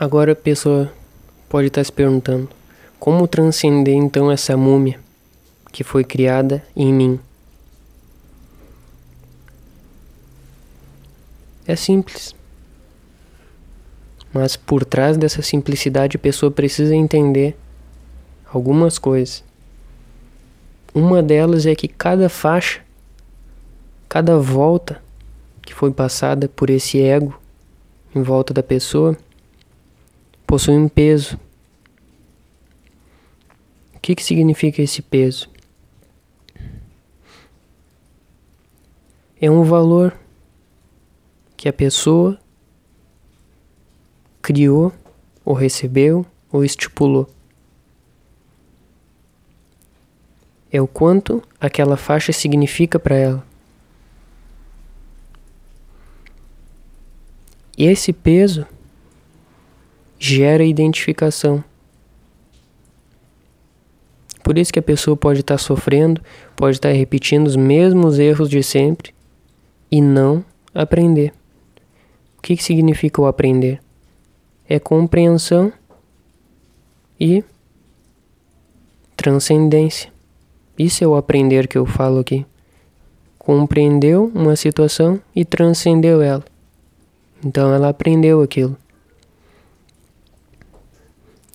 Agora a pessoa pode estar se perguntando: como transcender então essa múmia que foi criada em mim? É simples. Mas por trás dessa simplicidade a pessoa precisa entender algumas coisas. Uma delas é que cada faixa, cada volta que foi passada por esse ego em volta da pessoa, possui um peso. O que, que significa esse peso? É um valor que a pessoa criou, ou recebeu, ou estipulou. É o quanto aquela faixa significa para ela. E esse peso gera identificação. Por isso que a pessoa pode estar sofrendo, pode estar repetindo os mesmos erros de sempre e não aprender. O que, que significa o aprender? É compreensão e transcendência. Isso é o aprender que eu falo aqui. Compreendeu uma situação e transcendeu ela. Então ela aprendeu aquilo.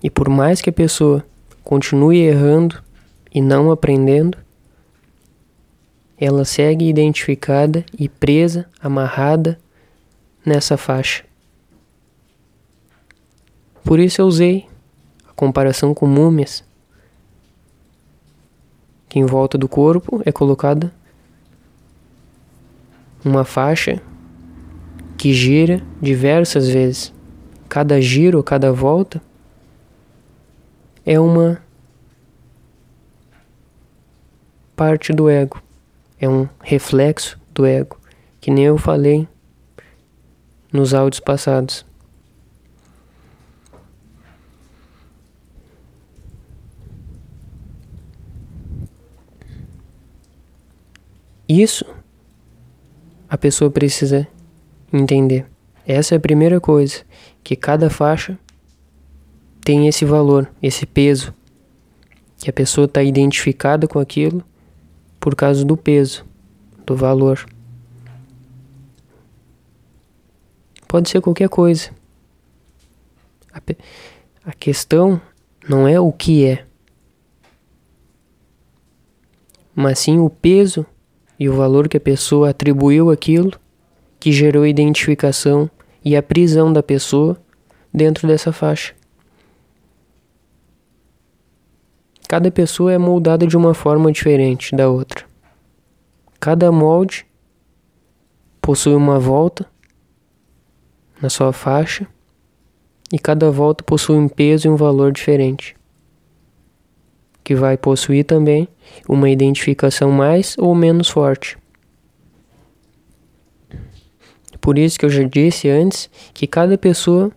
E por mais que a pessoa continue errando e não aprendendo, ela segue identificada e presa, amarrada nessa faixa. Por isso eu usei a comparação com múmias, que em volta do corpo é colocada uma faixa que gira diversas vezes. Cada giro, cada volta é uma parte do ego, é um reflexo do ego, que nem eu falei nos áudios passados. Isso a pessoa precisa entender. Essa é a primeira coisa, que cada faixa tem esse valor, esse peso, que a pessoa está identificada com aquilo por causa do peso, do valor. Pode ser qualquer coisa. A, a questão não é o que é, mas sim o peso e o valor que a pessoa atribuiu àquilo que gerou a identificação e a prisão da pessoa dentro dessa faixa. Cada pessoa é moldada de uma forma diferente da outra. Cada molde possui uma volta na sua faixa e cada volta possui um peso e um valor diferente, que vai possuir também uma identificação mais ou menos forte. Por isso que eu já disse antes que cada pessoa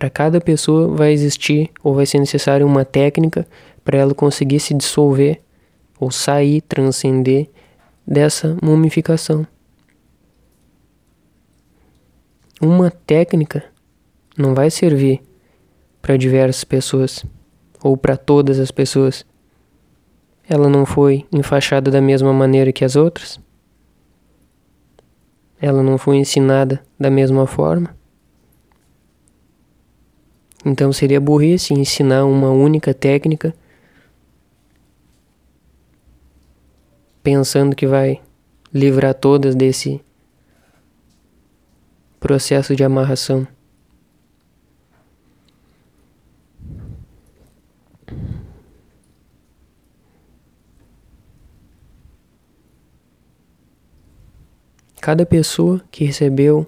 para cada pessoa vai existir ou vai ser necessário uma técnica para ela conseguir se dissolver ou sair, transcender dessa mumificação. Uma técnica não vai servir para diversas pessoas ou para todas as pessoas. Ela não foi enfaixada da mesma maneira que as outras. Ela não foi ensinada da mesma forma. Então seria burrice ensinar uma única técnica pensando que vai livrar todas desse processo de amarração. Cada pessoa que recebeu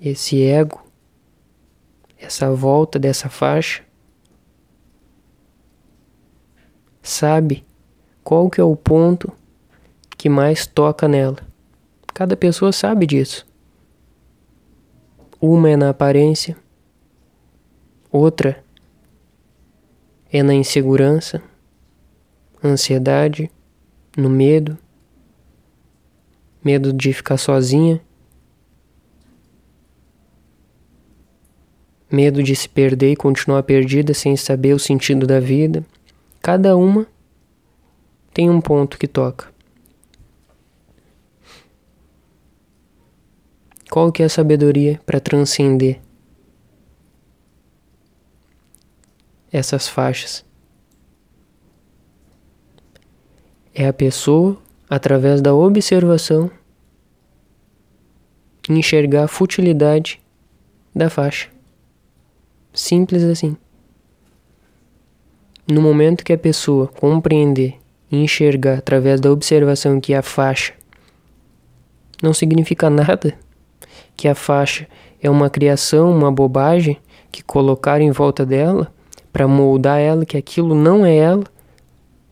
esse ego essa volta dessa faixa, sabe qual que é o ponto que mais toca nela. Cada pessoa sabe disso. Uma é na aparência, outra é na insegurança, ansiedade, no medo, medo de ficar sozinha, medo de se perder e continuar perdida sem saber o sentido da vida. Cada uma tem um ponto que toca. Qual que é a sabedoria para transcender essas faixas? É a pessoa, através da observação, enxergar a futilidade da faixa. Simples assim. No momento que a pessoa compreender e enxergar através da observação que a faixa não significa nada, que a faixa é uma criação, uma bobagem que colocaram em volta dela para moldar ela, que aquilo não é ela,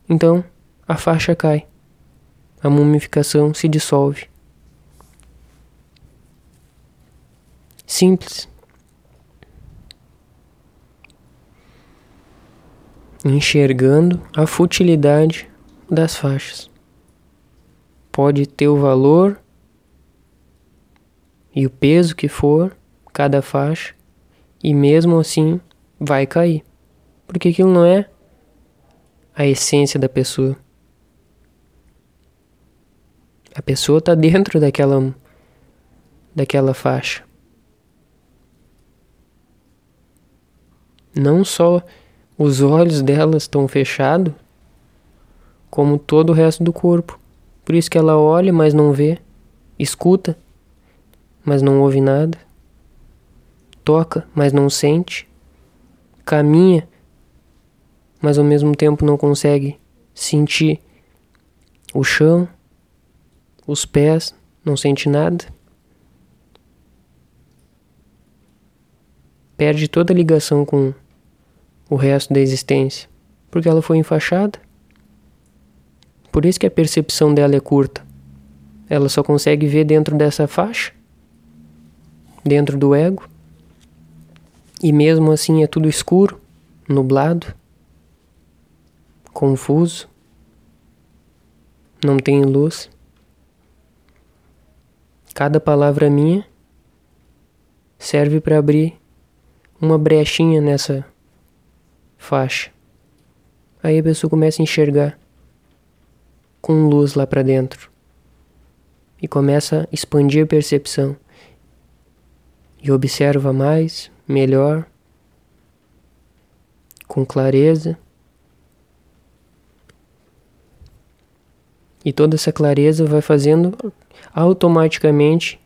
então a faixa cai. A mumificação se dissolve. Simples. Enxergando a futilidade das faixas. Pode ter o valor e o peso que for cada faixa, e mesmo assim vai cair. Porque aquilo não é a essência da pessoa. A pessoa está dentro daquela daquela faixa. Não só os olhos dela estão fechados, como todo o resto do corpo. Por isso que ela olha, mas não vê, escuta, mas não ouve nada, toca, mas não sente, caminha, mas ao mesmo tempo não consegue sentir o chão, os pés, não sente nada. Perde toda a ligação com o resto da existência, porque ela foi enfaixada. Por isso que a percepção dela é curta. Ela só consegue ver dentro dessa faixa dentro do ego. E mesmo assim é tudo escuro, nublado, confuso, não tem luz. Cada palavra minha serve para abrir uma brechinha nessa faixa. Aí a pessoa começa a enxergar com luz lá para dentro e começa a expandir a percepção e observa mais, melhor, com clareza. E toda essa clareza vai fazendo automaticamente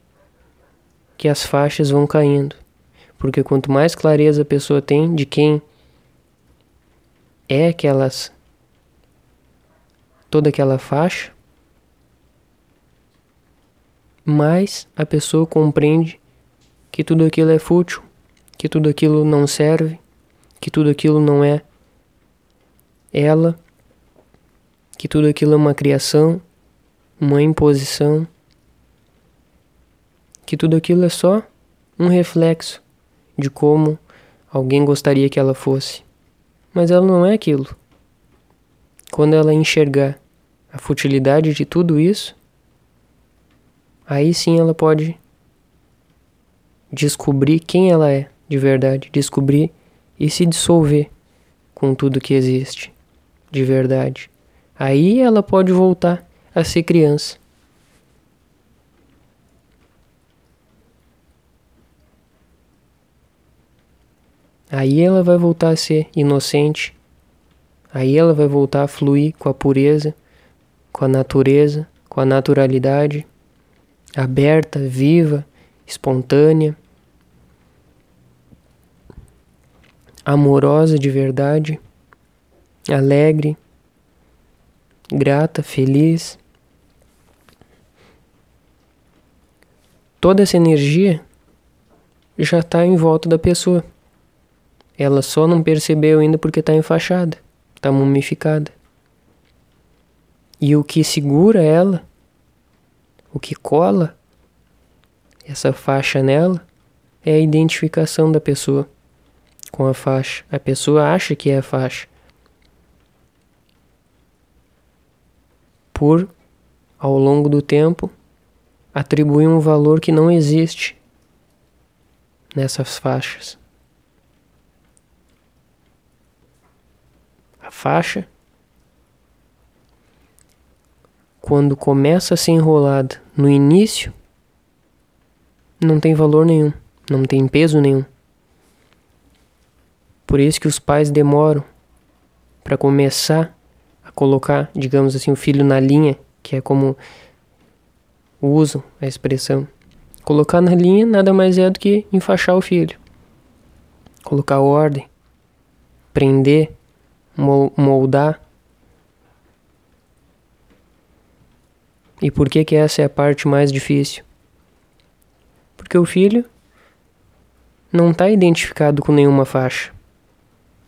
que as faixas vão caindo. Porque quanto mais clareza a pessoa tem de quem é aquelas toda aquela faixa, mais a pessoa compreende que tudo aquilo é fútil, que tudo aquilo não serve, que tudo aquilo não é ela, que tudo aquilo é uma criação, uma imposição, que tudo aquilo é só um reflexo de como alguém gostaria que ela fosse. Mas ela não é aquilo. Quando ela enxergar a futilidade de tudo isso, aí sim ela pode descobrir quem ela é de verdade, descobrir e se dissolver com tudo que existe de verdade. Aí ela pode voltar a ser criança. Aí ela vai voltar a ser inocente. Aí ela vai voltar a fluir com a pureza, com a natureza, com a naturalidade, aberta, viva, espontânea, amorosa de verdade, alegre, grata, feliz. Toda essa energia já está em volta da pessoa. Ela só não percebeu ainda porque está enfaixada, está mumificada. E o que segura ela, o que cola essa faixa nela é a identificação da pessoa com a faixa. A pessoa acha que é a faixa. Por, ao longo do tempo, atribuir um valor que não existe nessas faixas. A faixa, quando começa a ser enrolada no início, não tem valor nenhum, não tem peso nenhum. Por isso que os pais demoram para começar a colocar, digamos assim, o filho na linha, que é como usam a expressão. Colocar na linha nada mais é do que enfaixar o filho. Colocar ordem, prender, moldar. E por que que essa é a parte mais difícil? Porque o filho não está identificado com nenhuma faixa.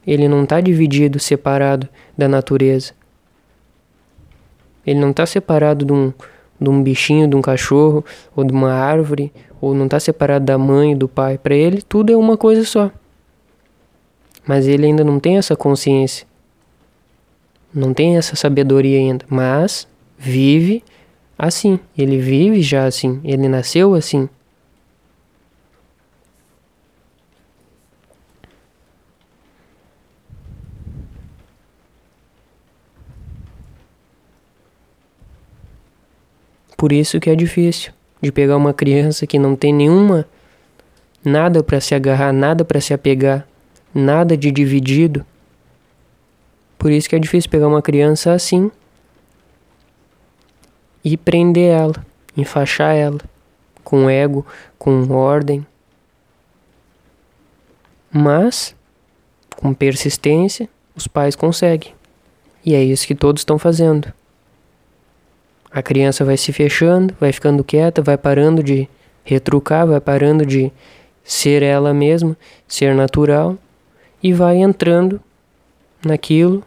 Ele não está dividido, separado da natureza. Ele não está separado de um, de um bichinho, de um cachorro, ou de uma árvore, ou não está separado da mãe, do pai. Para ele, tudo é uma coisa só. Mas ele ainda não tem essa consciência. Não tem essa sabedoria ainda. Mas vive assim. Ele vive já assim. Ele nasceu assim. Por isso que é difícil de pegar uma criança que não tem nenhuma nada para se agarrar, nada para se apegar, nada de dividido. Por isso que é difícil pegar uma criança assim e prender ela, enfaixar ela com ego, com ordem. Mas com persistência, os pais conseguem. E é isso que todos estão fazendo. A criança vai se fechando, vai ficando quieta, vai parando de retrucar, vai parando de ser ela mesma, ser natural e vai entrando naquilo,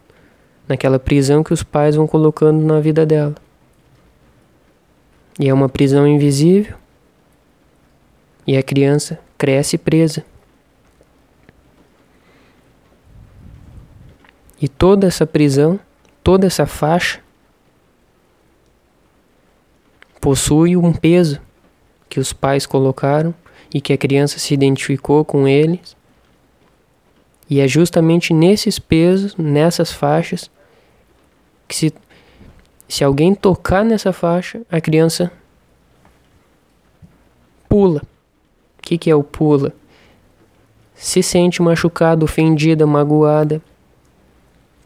naquela prisão que os pais vão colocando na vida dela. E é uma prisão invisível. E a criança cresce presa. E toda essa prisão, toda essa faixa possui um peso que os pais colocaram e que a criança se identificou com eles. E é justamente nesses pesos, nessas faixas, que se, se alguém tocar nessa faixa, a criança pula. O que, que é o pula? Se sente machucada, ofendida, magoada,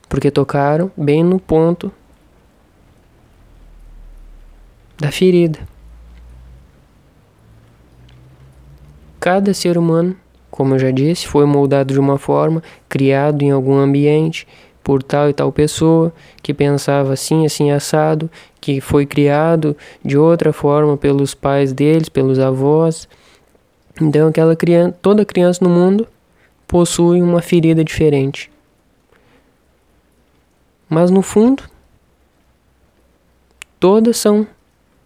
porque tocaram bem no ponto da ferida. Cada ser humano, como eu já disse, foi moldado de uma forma, criado em algum ambiente por tal e tal pessoa que pensava assim, assim assado, que foi criado de outra forma pelos pais deles, pelos avós. Então aquela criança, toda criança no mundo possui uma ferida diferente. Mas no fundo, todas são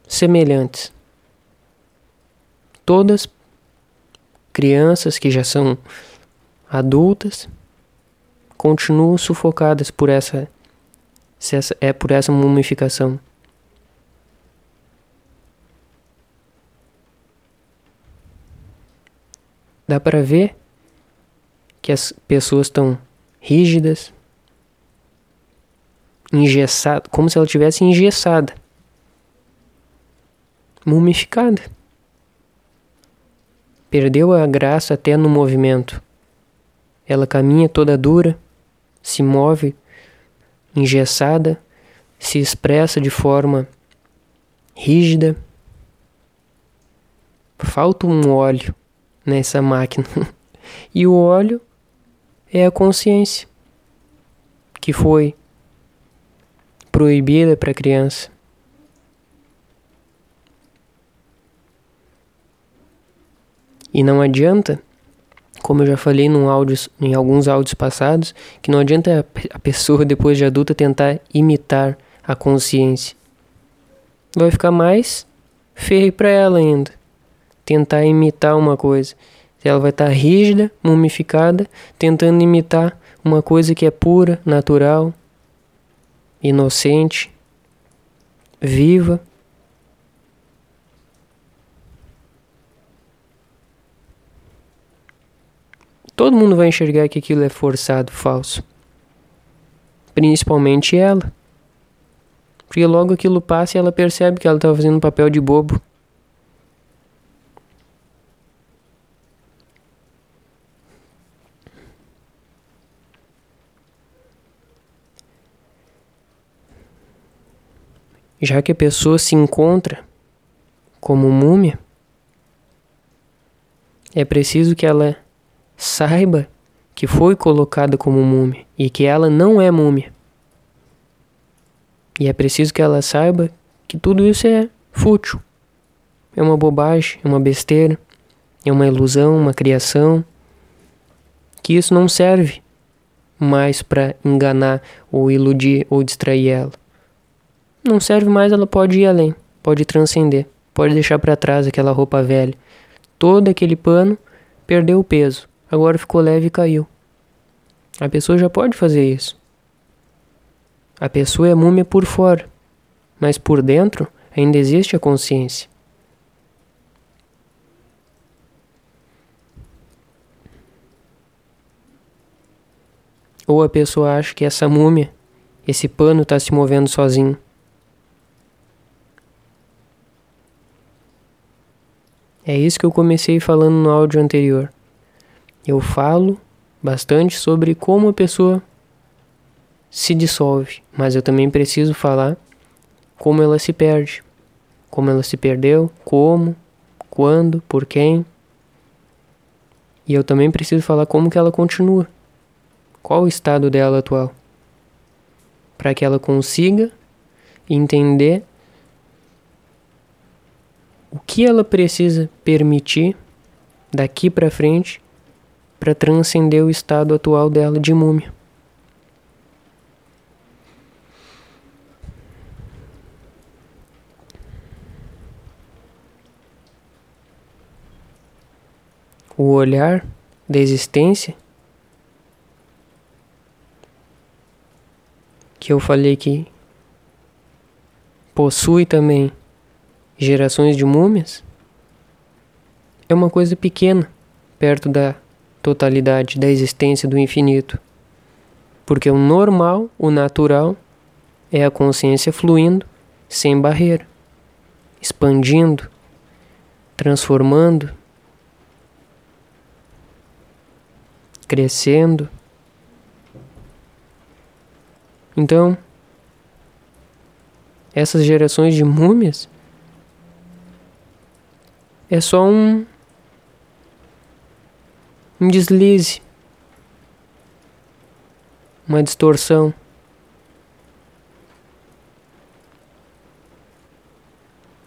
semelhantes. Todas crianças que já são adultas continuam sufocadas por essa, essa é por essa mumificação. Dá para ver que as pessoas estão rígidas, engessadas, como se ela tivesse engessada mumificada. Perdeu a graça até no movimento. Ela caminha toda dura, se move engessada, se expressa de forma rígida. Falta um óleo nessa máquina. e o óleo é a consciência que foi proibida para a criança. E não adianta, como eu já falei num áudio, em alguns áudios passados, que não adianta a pessoa depois de adulta tentar imitar a consciência. Vai ficar mais feio para ela ainda. Tentar imitar uma coisa. Ela vai estar rígida, mumificada, tentando imitar uma coisa que é pura, natural, inocente, viva. Todo mundo vai enxergar que aquilo é forçado, falso. principalmente ela. Porque logo aquilo passa e ela percebe que ela estava fazendo um papel de bobo. Já que a pessoa se encontra como múmia, é preciso que ela saiba que foi colocada como múmia e que ela não é múmia. E é preciso que ela saiba que tudo isso é fútil, é uma bobagem, é uma besteira, é uma ilusão, uma criação, que isso não serve mais para enganar ou iludir ou distrair ela não serve mais, ela pode ir além, pode transcender, pode deixar para trás aquela roupa velha. Todo aquele pano perdeu o peso, agora ficou leve e caiu. A pessoa já pode fazer isso. A pessoa é múmia por fora, mas por dentro ainda existe a consciência. Ou a pessoa acha que essa múmia, esse pano está se movendo sozinho. É isso que eu comecei falando no áudio anterior. Eu falo bastante sobre como a pessoa se dissolve, mas eu também preciso falar como ela se perde. Como ela se perdeu, como, quando, por quem. E eu também preciso falar como que ela continua. Qual o estado dela atual? Para que ela consiga entender o que ela precisa permitir daqui para frente para transcender o estado atual dela de múmia. O olhar da existência que eu falei que possui também gerações de múmias é uma coisa pequena perto da totalidade da existência do infinito. Porque o normal, o natural, é a consciência fluindo sem barreira, expandindo, transformando, crescendo. Então, essas gerações de múmias é só um um deslize, uma distorção.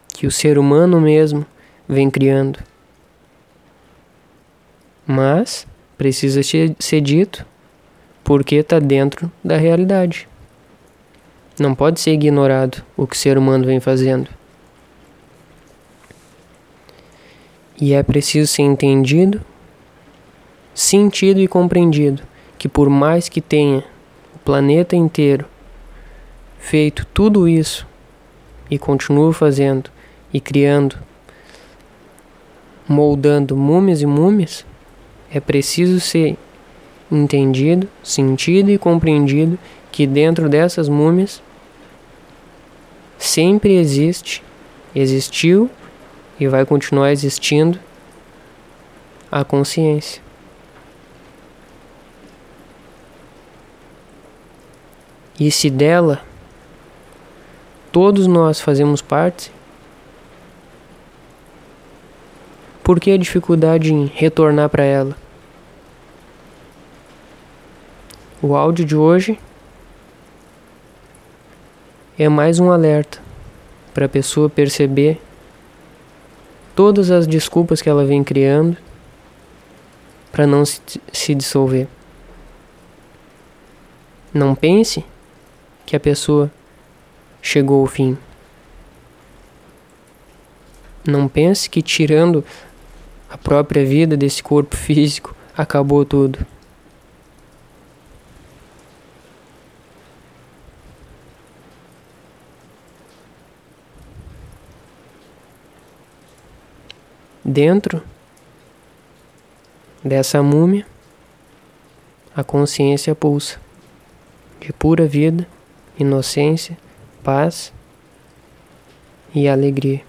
Que o ser humano mesmo vem criando. Mas precisa ser dito porque está dentro da realidade. Não pode ser ignorado o que o ser humano vem fazendo. E é preciso ser entendido, sentido e compreendido que, por mais que tenha o planeta inteiro feito tudo isso e continua fazendo e criando, moldando múmias e múmias, é preciso ser entendido, sentido e compreendido que dentro dessas múmias sempre existe, existiu e vai continuar existindo a consciência. E se dela todos nós fazemos parte, por que a dificuldade em retornar para ela? O áudio de hoje é mais um alerta para a pessoa perceber todas as desculpas que ela vem criando para não se, se dissolver. Não pense que a pessoa chegou ao fim. Não pense que tirando a própria vida desse corpo físico acabou tudo. Dentro dessa múmia, a consciência pulsa, de pura vida, inocência, paz e alegria.